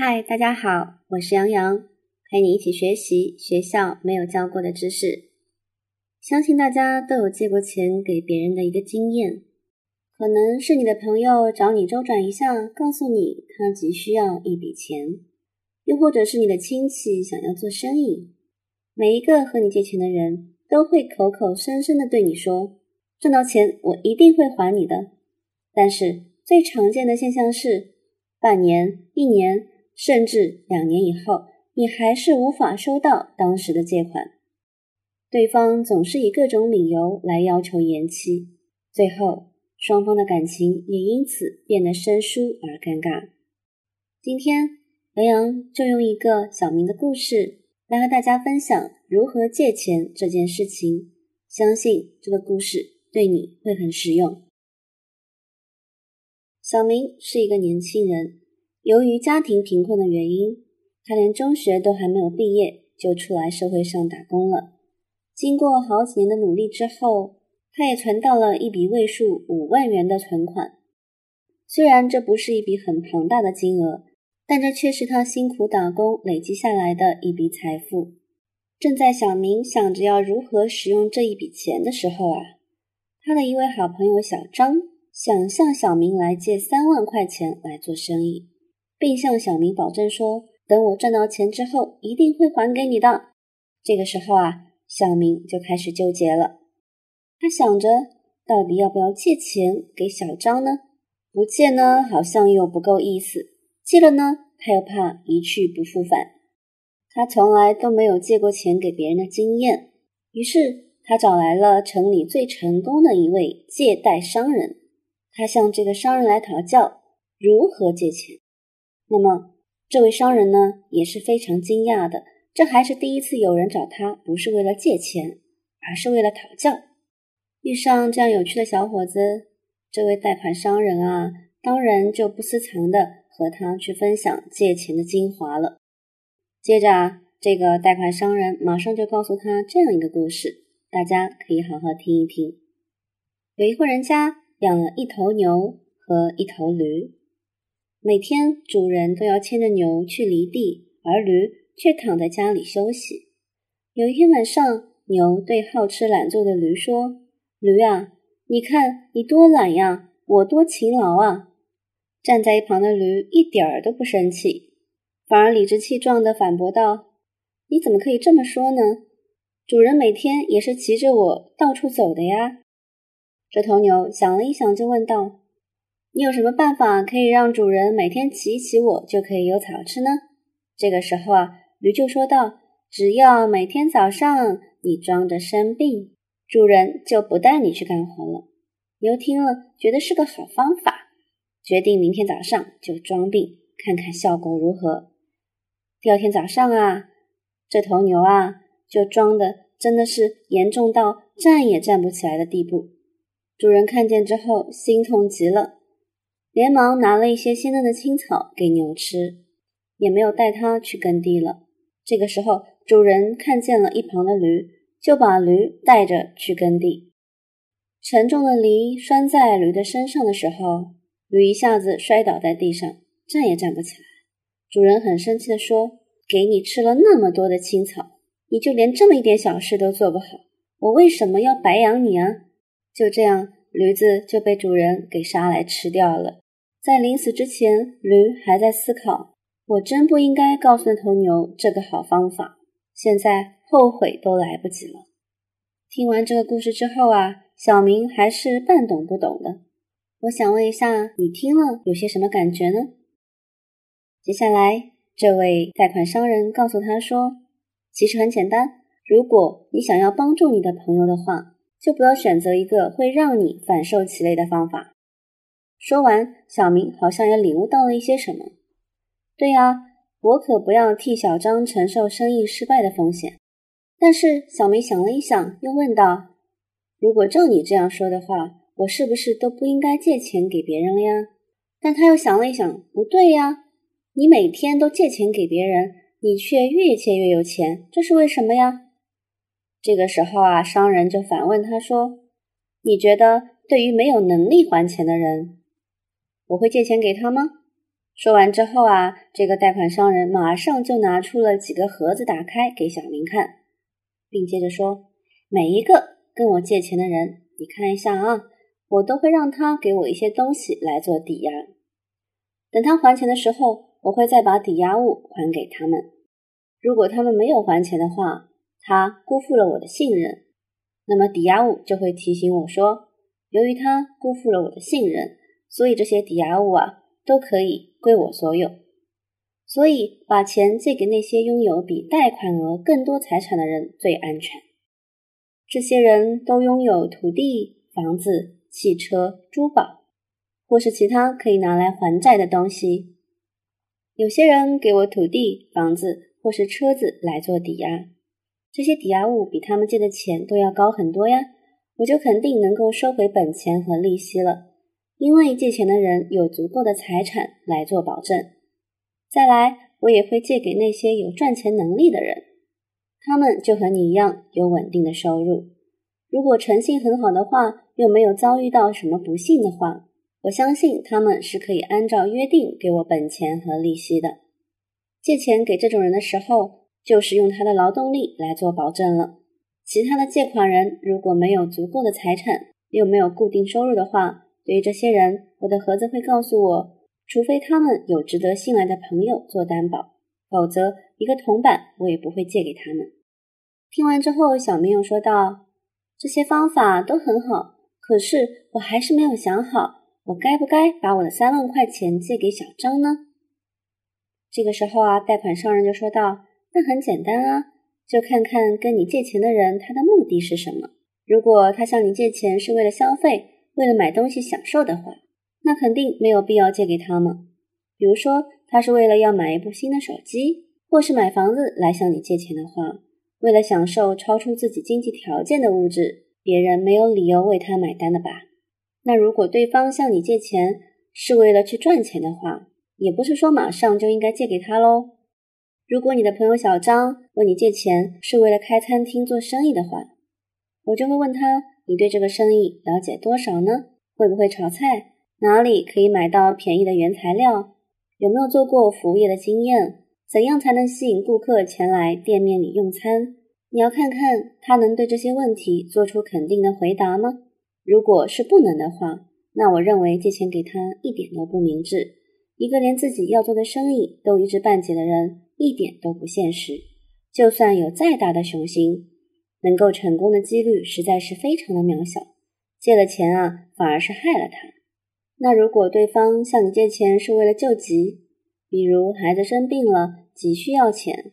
嗨，大家好，我是杨洋，陪你一起学习学校没有教过的知识。相信大家都有借过钱给别人的一个经验，可能是你的朋友找你周转一下，告诉你他急需要一笔钱，又或者是你的亲戚想要做生意。每一个和你借钱的人都会口口声声的对你说，赚到钱我一定会还你的。但是最常见的现象是，半年、一年，甚至两年以后，你还是无法收到当时的借款。对方总是以各种理由来要求延期，最后双方的感情也因此变得生疏而尴尬。今天，杨洋就用一个小明的故事来和大家分享如何借钱这件事情，相信这个故事对你会很实用。小明是一个年轻人，由于家庭贫困的原因，他连中学都还没有毕业就出来社会上打工了。经过好几年的努力之后，他也存到了一笔位数五万元的存款。虽然这不是一笔很庞大的金额，但这却是他辛苦打工累积下来的一笔财富。正在小明想着要如何使用这一笔钱的时候啊，他的一位好朋友小张。想向小明来借三万块钱来做生意，并向小明保证说：“等我赚到钱之后，一定会还给你的。”这个时候啊，小明就开始纠结了。他想着，到底要不要借钱给小张呢？不借呢，好像又不够意思；借了呢，他又怕一去不复返。他从来都没有借过钱给别人的经验，于是他找来了城里最成功的一位借贷商人。他向这个商人来讨教如何借钱。那么，这位商人呢也是非常惊讶的，这还是第一次有人找他，不是为了借钱，而是为了讨教。遇上这样有趣的小伙子，这位贷款商人啊，当然就不私藏的和他去分享借钱的精华了。接着啊，这个贷款商人马上就告诉他这样一个故事，大家可以好好听一听。有一户人家。养了一头牛和一头驴，每天主人都要牵着牛去犁地，而驴却躺在家里休息。有一天晚上，牛对好吃懒做的驴说：“驴啊，你看你多懒呀，我多勤劳啊！”站在一旁的驴一点儿都不生气，反而理直气壮地反驳道：“你怎么可以这么说呢？主人每天也是骑着我到处走的呀。”这头牛想了一想，就问道：“你有什么办法可以让主人每天骑一骑我，就可以有草吃呢？”这个时候啊，驴就说道：“只要每天早上你装着生病，主人就不带你去干活了。”牛听了，觉得是个好方法，决定明天早上就装病，看看效果如何。第二天早上啊，这头牛啊就装的真的是严重到站也站不起来的地步。主人看见之后，心痛极了，连忙拿了一些鲜嫩的青草给牛吃，也没有带它去耕地了。这个时候，主人看见了一旁的驴，就把驴带着去耕地。沉重的犁拴在驴的身上的时候，驴一下子摔倒在地上，站也站不起来。主人很生气地说：“给你吃了那么多的青草，你就连这么一点小事都做不好，我为什么要白养你啊？”就这样，驴子就被主人给杀来吃掉了。在临死之前，驴还在思考：我真不应该告诉那头牛这个好方法，现在后悔都来不及了。听完这个故事之后啊，小明还是半懂不懂的。我想问一下，你听了有些什么感觉呢？接下来，这位贷款商人告诉他说：“其实很简单，如果你想要帮助你的朋友的话。”就不要选择一个会让你反受其累的方法。说完，小明好像也领悟到了一些什么。对呀，我可不要替小张承受生意失败的风险。但是小明想了一想，又问道：“如果照你这样说的话，我是不是都不应该借钱给别人了呀？”但他又想了一想，不对呀，你每天都借钱给别人，你却越借越有钱，这是为什么呀？这个时候啊，商人就反问他说：“你觉得对于没有能力还钱的人，我会借钱给他吗？”说完之后啊，这个贷款商人马上就拿出了几个盒子，打开给小明看，并接着说：“每一个跟我借钱的人，你看一下啊，我都会让他给我一些东西来做抵押。等他还钱的时候，我会再把抵押物还给他们。如果他们没有还钱的话，他辜负了我的信任，那么抵押物就会提醒我说，由于他辜负了我的信任，所以这些抵押物啊。”都可以归我所有，所以把钱借给那些拥有比贷款额更多财产的人最安全。这些人都拥有土地、房子、汽车、珠宝，或是其他可以拿来还债的东西。有些人给我土地、房子或是车子来做抵押，这些抵押物比他们借的钱都要高很多呀，我就肯定能够收回本钱和利息了。因为借钱的人有足够的财产来做保证，再来，我也会借给那些有赚钱能力的人，他们就和你一样有稳定的收入。如果诚信很好的话，又没有遭遇到什么不幸的话，我相信他们是可以按照约定给我本钱和利息的。借钱给这种人的时候，就是用他的劳动力来做保证了。其他的借款人如果没有足够的财产，又没有固定收入的话，对于这些人，我的盒子会告诉我，除非他们有值得信赖的朋友做担保，否则一个铜板我也不会借给他们。听完之后，小明又说道：“这些方法都很好，可是我还是没有想好，我该不该把我的三万块钱借给小张呢？”这个时候啊，贷款商人就说道：“那很简单啊，就看看跟你借钱的人他的目的是什么。如果他向你借钱是为了消费，为了买东西享受的话，那肯定没有必要借给他嘛。比如说，他是为了要买一部新的手机，或是买房子来向你借钱的话，为了享受超出自己经济条件的物质，别人没有理由为他买单的吧？那如果对方向你借钱是为了去赚钱的话，也不是说马上就应该借给他喽。如果你的朋友小张问你借钱是为了开餐厅做生意的话，我就会问他。你对这个生意了解多少呢？会不会炒菜？哪里可以买到便宜的原材料？有没有做过服务业的经验？怎样才能吸引顾客前来店面里用餐？你要看看他能对这些问题做出肯定的回答吗？如果是不能的话，那我认为借钱给他一点都不明智。一个连自己要做的生意都一知半解的人，一点都不现实。就算有再大的雄心。能够成功的几率实在是非常的渺小，借了钱啊，反而是害了他。那如果对方向你借钱是为了救急，比如孩子生病了急需要钱，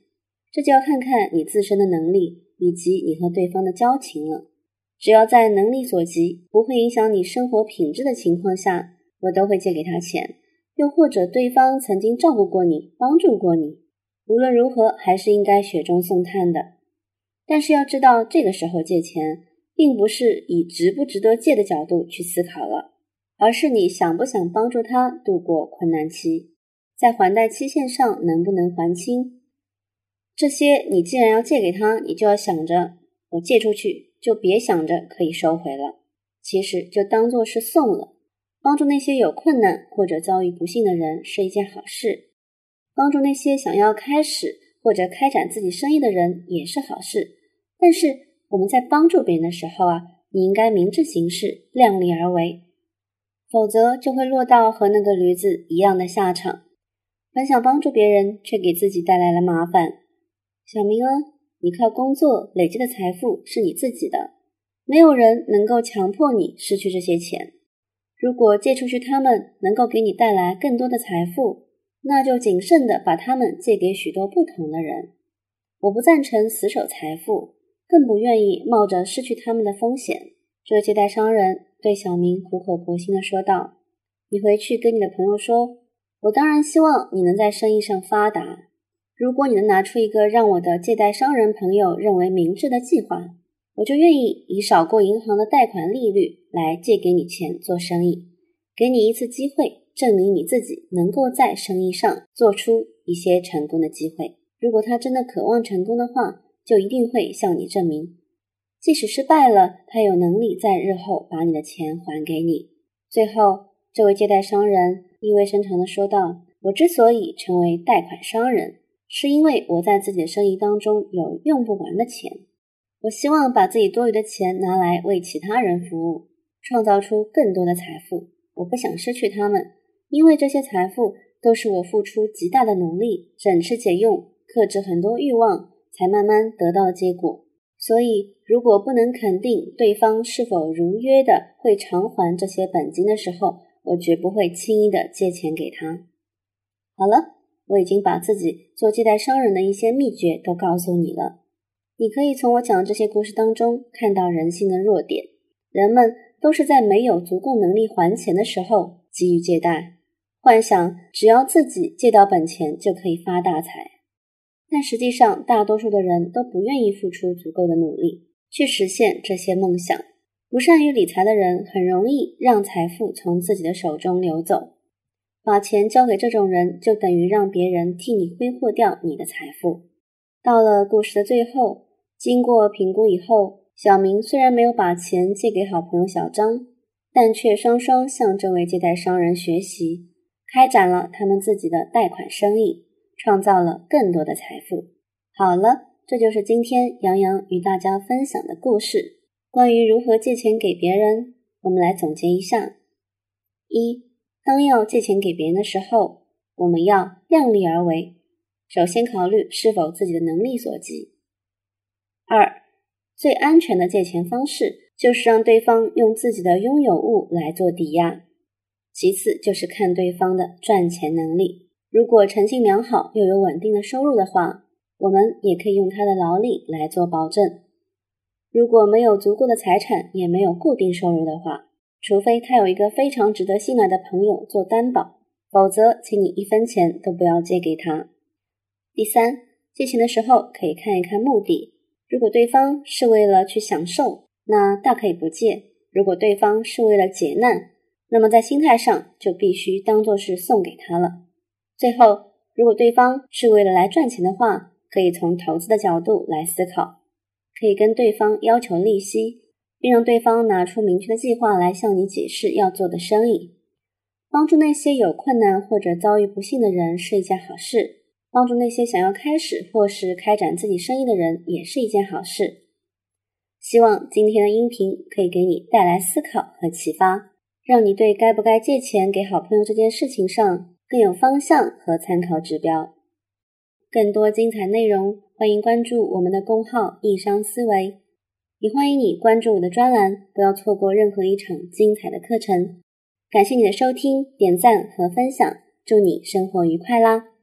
这就要看看你自身的能力以及你和对方的交情了。只要在能力所及，不会影响你生活品质的情况下，我都会借给他钱。又或者对方曾经照顾过你，帮助过你，无论如何还是应该雪中送炭的。但是要知道，这个时候借钱，并不是以值不值得借的角度去思考了，而是你想不想帮助他度过困难期，在还贷期限上能不能还清？这些你既然要借给他，你就要想着，我借出去就别想着可以收回了，其实就当做是送了。帮助那些有困难或者遭遇不幸的人是一件好事，帮助那些想要开始。或者开展自己生意的人也是好事，但是我们在帮助别人的时候啊，你应该明智行事，量力而为，否则就会落到和那个驴子一样的下场。本想帮助别人，却给自己带来了麻烦。小明啊，你靠工作累积的财富是你自己的，没有人能够强迫你失去这些钱。如果借出去，他们能够给你带来更多的财富。那就谨慎的把他们借给许多不同的人。我不赞成死守财富，更不愿意冒着失去他们的风险。这借贷商人对小明苦口婆心的说道：“你回去跟你的朋友说，我当然希望你能在生意上发达。如果你能拿出一个让我的借贷商人朋友认为明智的计划，我就愿意以少过银行的贷款利率来借给你钱做生意，给你一次机会。”证明你自己能够在生意上做出一些成功的机会。如果他真的渴望成功的话，就一定会向你证明，即使失败了，他有能力在日后把你的钱还给你。最后，这位借贷商人意味深长地说道：“我之所以成为贷款商人，是因为我在自己的生意当中有用不完的钱。我希望把自己多余的钱拿来为其他人服务，创造出更多的财富。我不想失去他们，因为这些财富都是我付出极大的努力，省吃俭用，克制很多欲望，才慢慢得到的结果。所以，如果不能肯定对方是否如约的会偿还这些本金的时候，我绝不会轻易的借钱给他。好了，我已经把自己做借贷商人的一些秘诀都告诉你了。你可以从我讲的这些故事当中看到人性的弱点。人们都是在没有足够能力还钱的时候给予借贷，幻想只要自己借到本钱就可以发大财。但实际上，大多数的人都不愿意付出足够的努力去实现这些梦想。不善于理财的人很容易让财富从自己的手中流走。把钱交给这种人，就等于让别人替你挥霍掉你的财富。到了故事的最后，经过评估以后，小明虽然没有把钱借给好朋友小张，但却双双向这位借贷商人学习，开展了他们自己的贷款生意。创造了更多的财富。好了，这就是今天杨洋与大家分享的故事。关于如何借钱给别人，我们来总结一下：一，当要借钱给别人的时候，我们要量力而为，首先考虑是否自己的能力所及。二，最安全的借钱方式就是让对方用自己的拥有物来做抵押，其次就是看对方的赚钱能力。如果诚信良好又有稳定的收入的话，我们也可以用他的劳力来做保证。如果没有足够的财产，也没有固定收入的话，除非他有一个非常值得信赖的朋友做担保，否则，请你一分钱都不要借给他。第三，借钱的时候可以看一看目的。如果对方是为了去享受，那大可以不借；如果对方是为了解难，那么在心态上就必须当做是送给他了。最后，如果对方是为了来赚钱的话，可以从投资的角度来思考，可以跟对方要求利息，并让对方拿出明确的计划来向你解释要做的生意。帮助那些有困难或者遭遇不幸的人是一件好事，帮助那些想要开始或是开展自己生意的人也是一件好事。希望今天的音频可以给你带来思考和启发，让你对该不该借钱给好朋友这件事情上。更有方向和参考指标。更多精彩内容，欢迎关注我们的公号“易商思维”，也欢迎你关注我的专栏，不要错过任何一场精彩的课程。感谢你的收听、点赞和分享，祝你生活愉快啦！